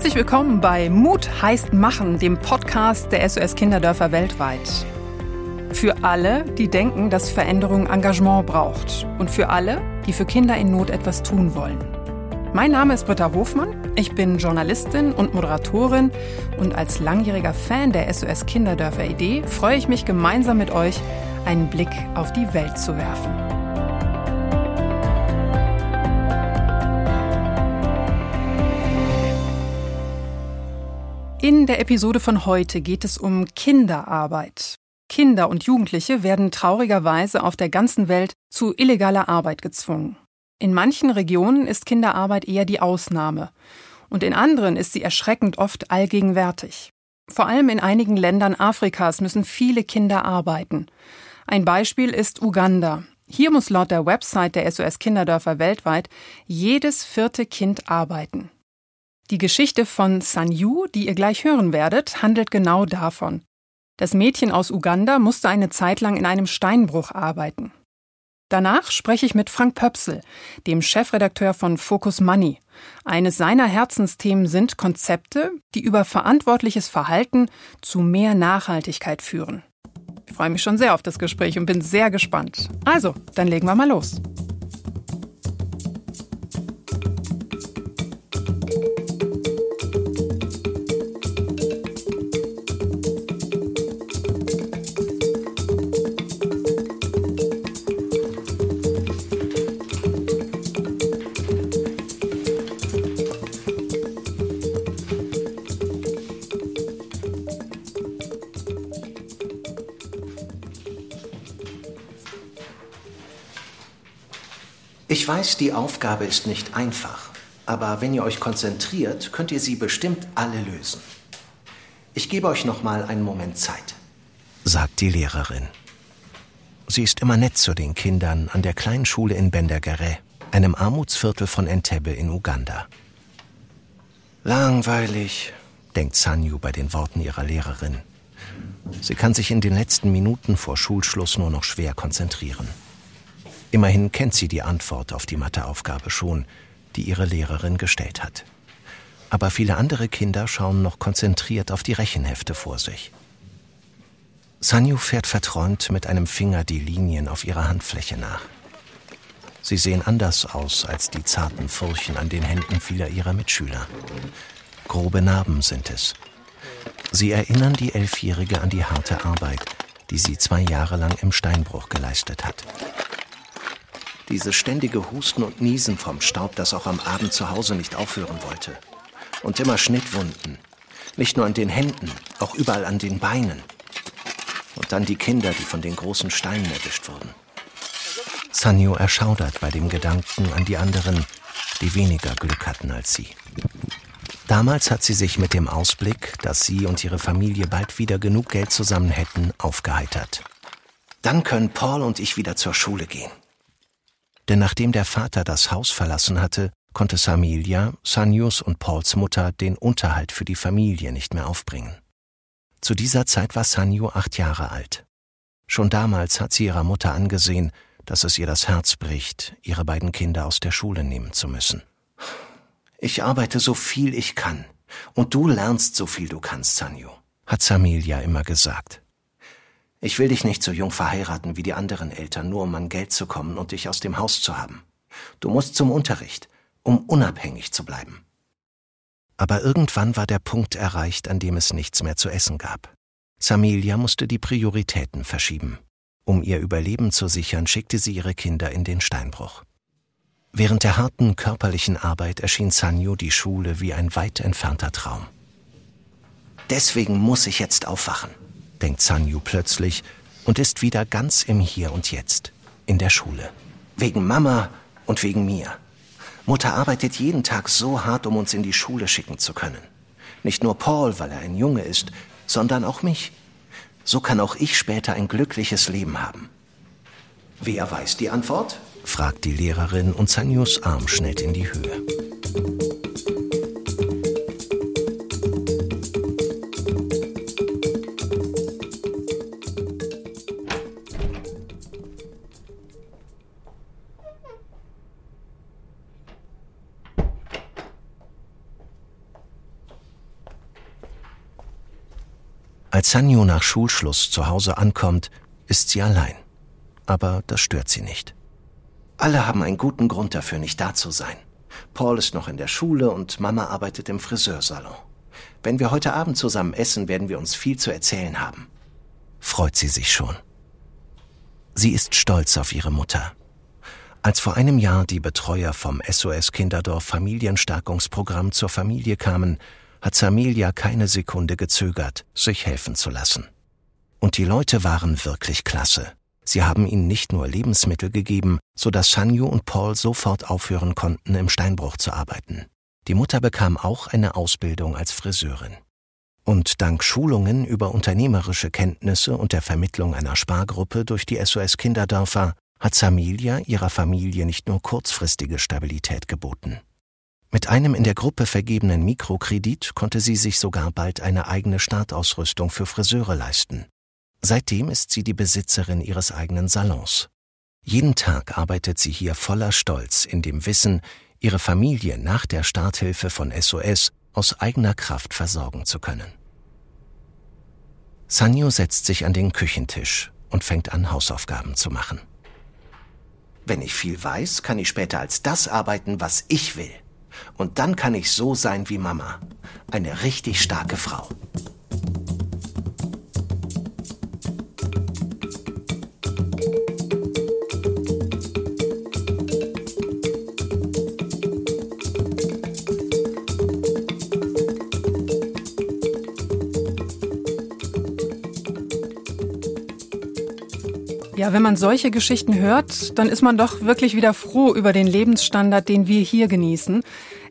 Herzlich willkommen bei Mut heißt Machen, dem Podcast der SOS Kinderdörfer weltweit. Für alle, die denken, dass Veränderung Engagement braucht. Und für alle, die für Kinder in Not etwas tun wollen. Mein Name ist Britta Hofmann. Ich bin Journalistin und Moderatorin. Und als langjähriger Fan der SOS Kinderdörfer Idee freue ich mich gemeinsam mit euch, einen Blick auf die Welt zu werfen. In der Episode von heute geht es um Kinderarbeit. Kinder und Jugendliche werden traurigerweise auf der ganzen Welt zu illegaler Arbeit gezwungen. In manchen Regionen ist Kinderarbeit eher die Ausnahme und in anderen ist sie erschreckend oft allgegenwärtig. Vor allem in einigen Ländern Afrikas müssen viele Kinder arbeiten. Ein Beispiel ist Uganda. Hier muss laut der Website der SOS Kinderdörfer weltweit jedes vierte Kind arbeiten. Die Geschichte von Sanyu, die ihr gleich hören werdet, handelt genau davon. Das Mädchen aus Uganda musste eine Zeit lang in einem Steinbruch arbeiten. Danach spreche ich mit Frank Pöpsel, dem Chefredakteur von Focus Money. Eines seiner Herzensthemen sind Konzepte, die über verantwortliches Verhalten zu mehr Nachhaltigkeit führen. Ich freue mich schon sehr auf das Gespräch und bin sehr gespannt. Also, dann legen wir mal los. Ich weiß, die Aufgabe ist nicht einfach, aber wenn ihr euch konzentriert, könnt ihr sie bestimmt alle lösen. Ich gebe euch noch mal einen Moment Zeit, sagt die Lehrerin. Sie ist immer nett zu den Kindern an der kleinen Schule in Bendergere, einem Armutsviertel von Entebbe in Uganda. Langweilig, denkt Sanyu bei den Worten ihrer Lehrerin. Sie kann sich in den letzten Minuten vor Schulschluss nur noch schwer konzentrieren. Immerhin kennt sie die Antwort auf die Matheaufgabe schon, die ihre Lehrerin gestellt hat. Aber viele andere Kinder schauen noch konzentriert auf die Rechenhefte vor sich. Sanyu fährt verträumt mit einem Finger die Linien auf ihrer Handfläche nach. Sie sehen anders aus als die zarten Furchen an den Händen vieler ihrer Mitschüler. Grobe Narben sind es. Sie erinnern die Elfjährige an die harte Arbeit, die sie zwei Jahre lang im Steinbruch geleistet hat. Dieses ständige Husten und Niesen vom Staub, das auch am Abend zu Hause nicht aufhören wollte. Und immer Schnittwunden. Nicht nur an den Händen, auch überall an den Beinen. Und dann die Kinder, die von den großen Steinen erwischt wurden. Sanyo erschaudert bei dem Gedanken an die anderen, die weniger Glück hatten als sie. Damals hat sie sich mit dem Ausblick, dass sie und ihre Familie bald wieder genug Geld zusammen hätten, aufgeheitert. Dann können Paul und ich wieder zur Schule gehen. Denn nachdem der Vater das Haus verlassen hatte, konnte Samilia, Sanyus und Pauls Mutter den Unterhalt für die Familie nicht mehr aufbringen. Zu dieser Zeit war Sanyu acht Jahre alt. Schon damals hat sie ihrer Mutter angesehen, dass es ihr das Herz bricht, ihre beiden Kinder aus der Schule nehmen zu müssen. Ich arbeite so viel ich kann, und du lernst so viel du kannst, Sanyu, hat Samilia immer gesagt. Ich will dich nicht so jung verheiraten wie die anderen Eltern, nur um an Geld zu kommen und dich aus dem Haus zu haben. Du musst zum Unterricht, um unabhängig zu bleiben. Aber irgendwann war der Punkt erreicht, an dem es nichts mehr zu essen gab. Samilia musste die Prioritäten verschieben. Um ihr Überleben zu sichern, schickte sie ihre Kinder in den Steinbruch. Während der harten körperlichen Arbeit erschien Sanyo die Schule wie ein weit entfernter Traum. Deswegen muss ich jetzt aufwachen denkt Sanyu plötzlich und ist wieder ganz im Hier und Jetzt, in der Schule. Wegen Mama und wegen mir. Mutter arbeitet jeden Tag so hart, um uns in die Schule schicken zu können. Nicht nur Paul, weil er ein Junge ist, sondern auch mich. So kann auch ich später ein glückliches Leben haben. Wer weiß die Antwort? fragt die Lehrerin und Sanyus Arm schnellt in die Höhe. Als Sanju nach Schulschluss zu Hause ankommt, ist sie allein. Aber das stört sie nicht. Alle haben einen guten Grund dafür, nicht da zu sein. Paul ist noch in der Schule und Mama arbeitet im Friseursalon. Wenn wir heute Abend zusammen essen, werden wir uns viel zu erzählen haben. Freut sie sich schon. Sie ist stolz auf ihre Mutter. Als vor einem Jahr die Betreuer vom SOS Kinderdorf Familienstärkungsprogramm zur Familie kamen, hat Samelia keine Sekunde gezögert, sich helfen zu lassen. Und die Leute waren wirklich klasse. Sie haben ihnen nicht nur Lebensmittel gegeben, so dass Sanju und Paul sofort aufhören konnten, im Steinbruch zu arbeiten. Die Mutter bekam auch eine Ausbildung als Friseurin. Und dank Schulungen über unternehmerische Kenntnisse und der Vermittlung einer Spargruppe durch die SOS Kinderdörfer hat Samilia ihrer Familie nicht nur kurzfristige Stabilität geboten. Mit einem in der Gruppe vergebenen Mikrokredit konnte sie sich sogar bald eine eigene Startausrüstung für Friseure leisten. Seitdem ist sie die Besitzerin ihres eigenen Salons. Jeden Tag arbeitet sie hier voller Stolz in dem Wissen, ihre Familie nach der Starthilfe von SOS aus eigener Kraft versorgen zu können. Sanyo setzt sich an den Küchentisch und fängt an, Hausaufgaben zu machen. Wenn ich viel weiß, kann ich später als das arbeiten, was ich will. Und dann kann ich so sein wie Mama. Eine richtig starke Frau. Ja, wenn man solche Geschichten hört, dann ist man doch wirklich wieder froh über den Lebensstandard, den wir hier genießen.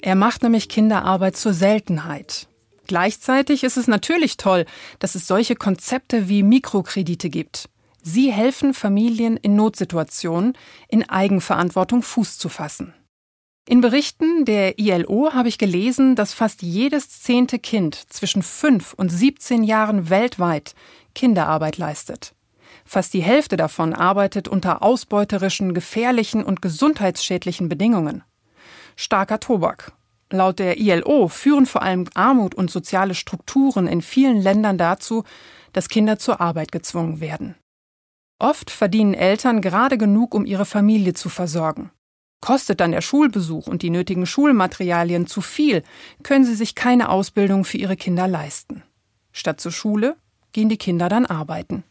Er macht nämlich Kinderarbeit zur Seltenheit. Gleichzeitig ist es natürlich toll, dass es solche Konzepte wie Mikrokredite gibt. Sie helfen Familien in Notsituationen in Eigenverantwortung Fuß zu fassen. In Berichten der ILO habe ich gelesen, dass fast jedes zehnte Kind zwischen 5 und 17 Jahren weltweit Kinderarbeit leistet. Fast die Hälfte davon arbeitet unter ausbeuterischen, gefährlichen und gesundheitsschädlichen Bedingungen. Starker Tobak. Laut der ILO führen vor allem Armut und soziale Strukturen in vielen Ländern dazu, dass Kinder zur Arbeit gezwungen werden. Oft verdienen Eltern gerade genug, um ihre Familie zu versorgen. Kostet dann der Schulbesuch und die nötigen Schulmaterialien zu viel, können sie sich keine Ausbildung für ihre Kinder leisten. Statt zur Schule gehen die Kinder dann arbeiten.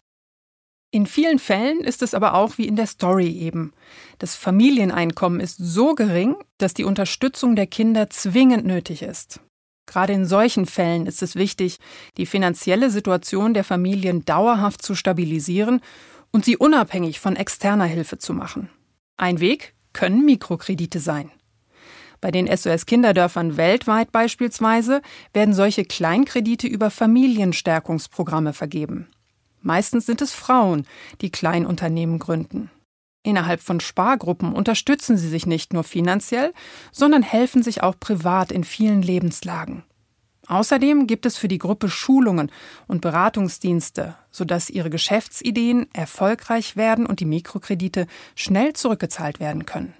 In vielen Fällen ist es aber auch wie in der Story eben. Das Familieneinkommen ist so gering, dass die Unterstützung der Kinder zwingend nötig ist. Gerade in solchen Fällen ist es wichtig, die finanzielle Situation der Familien dauerhaft zu stabilisieren und sie unabhängig von externer Hilfe zu machen. Ein Weg können Mikrokredite sein. Bei den SOS-Kinderdörfern weltweit beispielsweise werden solche Kleinkredite über Familienstärkungsprogramme vergeben. Meistens sind es Frauen, die Kleinunternehmen gründen. Innerhalb von Spargruppen unterstützen sie sich nicht nur finanziell, sondern helfen sich auch privat in vielen Lebenslagen. Außerdem gibt es für die Gruppe Schulungen und Beratungsdienste, sodass ihre Geschäftsideen erfolgreich werden und die Mikrokredite schnell zurückgezahlt werden können.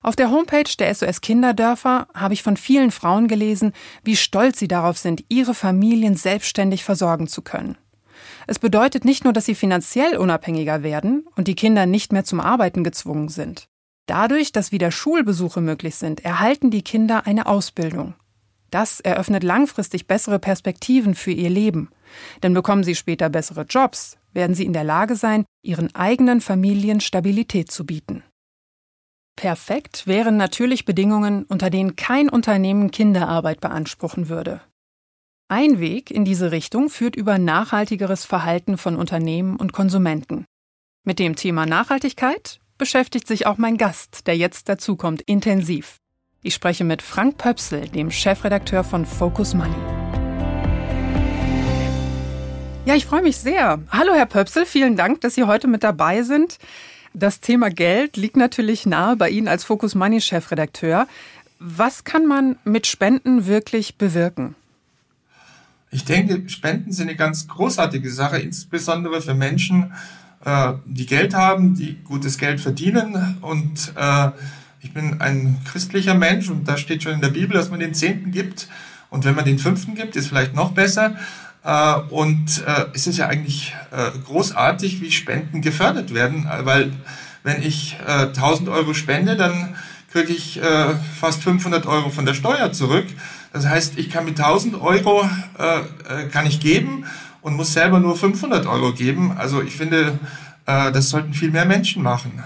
Auf der Homepage der SOS Kinderdörfer habe ich von vielen Frauen gelesen, wie stolz sie darauf sind, ihre Familien selbstständig versorgen zu können. Es bedeutet nicht nur, dass sie finanziell unabhängiger werden und die Kinder nicht mehr zum Arbeiten gezwungen sind. Dadurch, dass wieder Schulbesuche möglich sind, erhalten die Kinder eine Ausbildung. Das eröffnet langfristig bessere Perspektiven für ihr Leben. Denn bekommen sie später bessere Jobs, werden sie in der Lage sein, ihren eigenen Familien Stabilität zu bieten. Perfekt wären natürlich Bedingungen, unter denen kein Unternehmen Kinderarbeit beanspruchen würde. Ein Weg in diese Richtung führt über nachhaltigeres Verhalten von Unternehmen und Konsumenten. Mit dem Thema Nachhaltigkeit beschäftigt sich auch mein Gast, der jetzt dazukommt, intensiv. Ich spreche mit Frank Pöpsel, dem Chefredakteur von Focus Money. Ja, ich freue mich sehr. Hallo, Herr Pöpsel, vielen Dank, dass Sie heute mit dabei sind. Das Thema Geld liegt natürlich nahe bei Ihnen als Focus Money Chefredakteur. Was kann man mit Spenden wirklich bewirken? Ich denke, Spenden sind eine ganz großartige Sache, insbesondere für Menschen, äh, die Geld haben, die gutes Geld verdienen. Und äh, ich bin ein christlicher Mensch und da steht schon in der Bibel, dass man den Zehnten gibt. Und wenn man den Fünften gibt, ist vielleicht noch besser. Äh, und äh, es ist ja eigentlich äh, großartig, wie Spenden gefördert werden, weil wenn ich 1000 Euro spende, dann kriege ich fast 500 Euro von der Steuer zurück. Das heißt, ich kann mit 1000 Euro kann ich geben und muss selber nur 500 Euro geben. Also ich finde, das sollten viel mehr Menschen machen.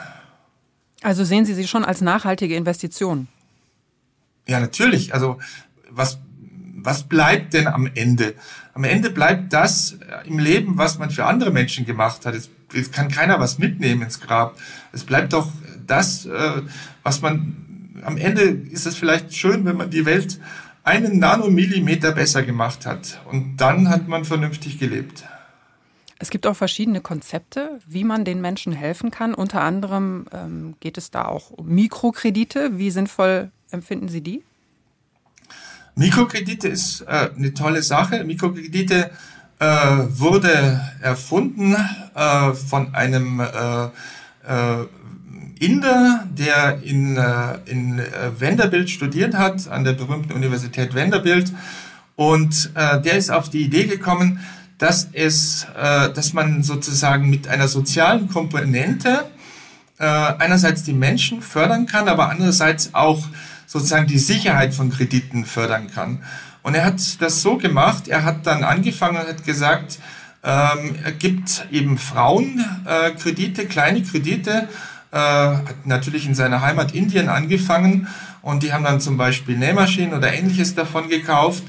Also sehen Sie sie schon als nachhaltige Investition? Ja, natürlich. Also was, was bleibt denn am Ende? Am Ende bleibt das im Leben, was man für andere Menschen gemacht hat. Es, es kann keiner was mitnehmen ins Grab. Es bleibt doch das, äh, was man am Ende ist es vielleicht schön, wenn man die Welt einen Nanomillimeter besser gemacht hat. Und dann hat man vernünftig gelebt. Es gibt auch verschiedene Konzepte, wie man den Menschen helfen kann. Unter anderem ähm, geht es da auch um Mikrokredite. Wie sinnvoll empfinden Sie die? Mikrokredite ist äh, eine tolle Sache. Mikrokredite äh, wurde erfunden äh, von einem äh, äh, Inder, der in, äh, in äh, Vanderbilt studiert hat, an der berühmten Universität Vanderbilt. Und äh, der ist auf die Idee gekommen, dass es, äh, dass man sozusagen mit einer sozialen Komponente äh, einerseits die Menschen fördern kann, aber andererseits auch sozusagen die Sicherheit von Krediten fördern kann. Und er hat das so gemacht, er hat dann angefangen und hat gesagt, ähm, er gibt eben Frauen äh, Kredite, kleine Kredite, äh, natürlich in seiner Heimat Indien angefangen und die haben dann zum Beispiel Nähmaschinen oder ähnliches davon gekauft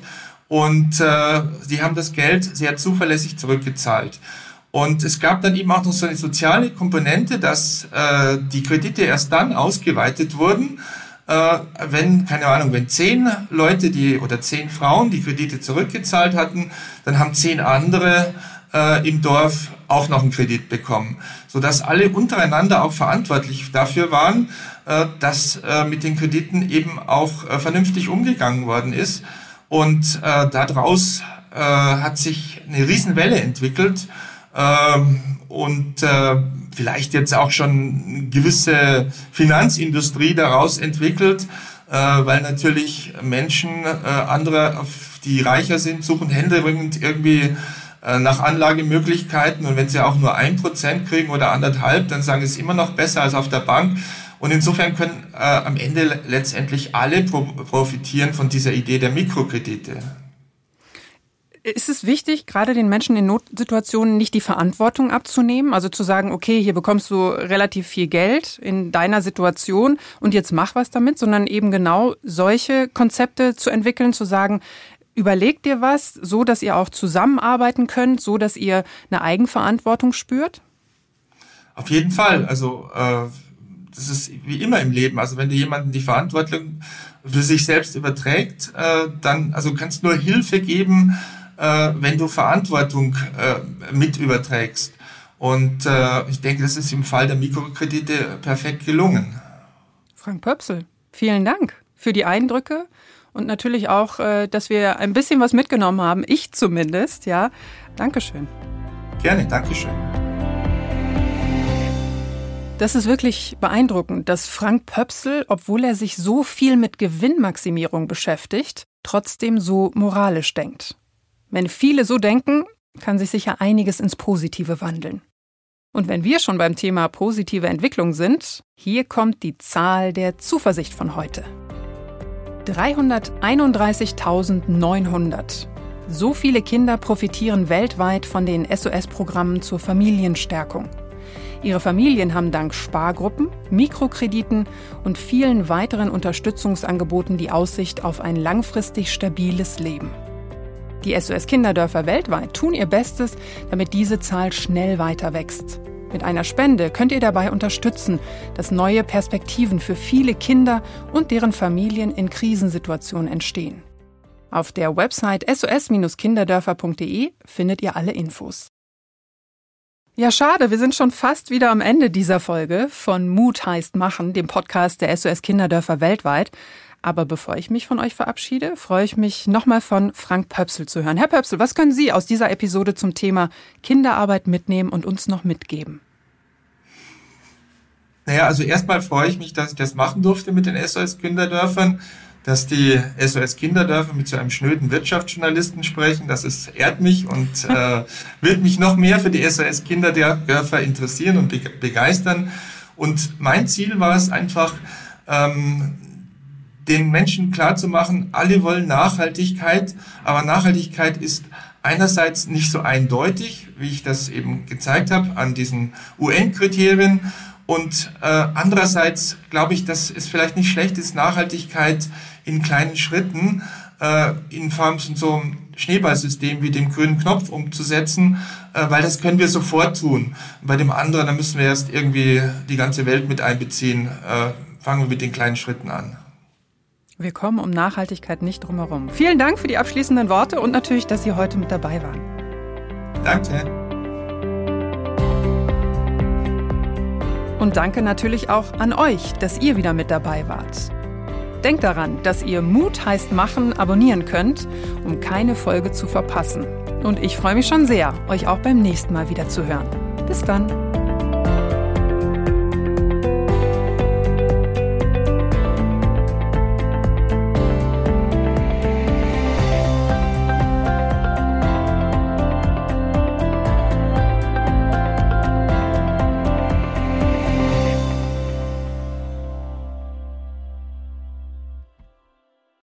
und äh, haben das Geld sehr zuverlässig zurückgezahlt. Und es gab dann eben auch noch so eine soziale Komponente, dass äh, die Kredite erst dann ausgeweitet wurden, äh, wenn, keine Ahnung, wenn zehn Leute die oder zehn Frauen die Kredite zurückgezahlt hatten, dann haben zehn andere äh, im Dorf auch noch einen Kredit bekommen, sodass alle untereinander auch verantwortlich dafür waren, äh, dass äh, mit den Krediten eben auch äh, vernünftig umgegangen worden ist. Und äh, daraus äh, hat sich eine Riesenwelle entwickelt. Ähm, und äh, vielleicht jetzt auch schon gewisse Finanzindustrie daraus entwickelt, äh, weil natürlich Menschen, äh, andere, die reicher sind, suchen händeringend irgendwie nach Anlagemöglichkeiten und wenn sie auch nur ein Prozent kriegen oder anderthalb, dann sagen sie es immer noch besser als auf der Bank. Und insofern können äh, am Ende letztendlich alle pro profitieren von dieser Idee der Mikrokredite. Ist es wichtig, gerade den Menschen in Notsituationen nicht die Verantwortung abzunehmen? Also zu sagen, okay, hier bekommst du relativ viel Geld in deiner Situation und jetzt mach was damit, sondern eben genau solche Konzepte zu entwickeln, zu sagen, überlegt dir was, so dass ihr auch zusammenarbeiten könnt, so dass ihr eine Eigenverantwortung spürt? Auf jeden Fall. Also äh, das ist wie immer im Leben. Also wenn du jemanden die Verantwortung für sich selbst überträgt, äh, dann also kannst nur Hilfe geben äh, wenn du Verantwortung äh, mit überträgst. Und äh, ich denke, das ist im Fall der Mikrokredite perfekt gelungen. Frank Pöpsel, vielen Dank für die Eindrücke und natürlich auch, äh, dass wir ein bisschen was mitgenommen haben. Ich zumindest, ja. Dankeschön. Gerne, Dankeschön. Das ist wirklich beeindruckend, dass Frank Pöpsel, obwohl er sich so viel mit Gewinnmaximierung beschäftigt, trotzdem so moralisch denkt. Wenn viele so denken, kann sich sicher einiges ins Positive wandeln. Und wenn wir schon beim Thema positive Entwicklung sind, hier kommt die Zahl der Zuversicht von heute. 331.900. So viele Kinder profitieren weltweit von den SOS-Programmen zur Familienstärkung. Ihre Familien haben dank Spargruppen, Mikrokrediten und vielen weiteren Unterstützungsangeboten die Aussicht auf ein langfristig stabiles Leben. Die SOS Kinderdörfer weltweit tun ihr Bestes, damit diese Zahl schnell weiter wächst. Mit einer Spende könnt ihr dabei unterstützen, dass neue Perspektiven für viele Kinder und deren Familien in Krisensituationen entstehen. Auf der Website sos-kinderdörfer.de findet ihr alle Infos. Ja, schade, wir sind schon fast wieder am Ende dieser Folge von Mut heißt Machen, dem Podcast der SOS Kinderdörfer weltweit. Aber bevor ich mich von euch verabschiede, freue ich mich nochmal von Frank Pöpsel zu hören. Herr Pöpsel, was können Sie aus dieser Episode zum Thema Kinderarbeit mitnehmen und uns noch mitgeben? Naja, also erstmal freue ich mich, dass ich das machen durfte mit den SOS Kinderdörfern. dass die SOS Kinderdörfer mit so einem schnöden Wirtschaftsjournalisten sprechen. Das ist, ehrt mich und äh, wird mich noch mehr für die SOS Kinderdörfer interessieren und begeistern. Und mein Ziel war es einfach, ähm, den Menschen klarzumachen, alle wollen Nachhaltigkeit, aber Nachhaltigkeit ist einerseits nicht so eindeutig, wie ich das eben gezeigt habe, an diesen UN-Kriterien. Und äh, andererseits glaube ich, dass es vielleicht nicht schlecht ist, Nachhaltigkeit in kleinen Schritten äh, in Form von so einem Schneeballsystem wie dem grünen Knopf umzusetzen, äh, weil das können wir sofort tun. Bei dem anderen, da müssen wir erst irgendwie die ganze Welt mit einbeziehen. Äh, fangen wir mit den kleinen Schritten an. Wir kommen um Nachhaltigkeit nicht drumherum. Vielen Dank für die abschließenden Worte und natürlich, dass Sie heute mit dabei waren. Danke. Und danke natürlich auch an euch, dass ihr wieder mit dabei wart. Denkt daran, dass ihr Mut heißt machen abonnieren könnt, um keine Folge zu verpassen. Und ich freue mich schon sehr, euch auch beim nächsten Mal wieder zu hören. Bis dann.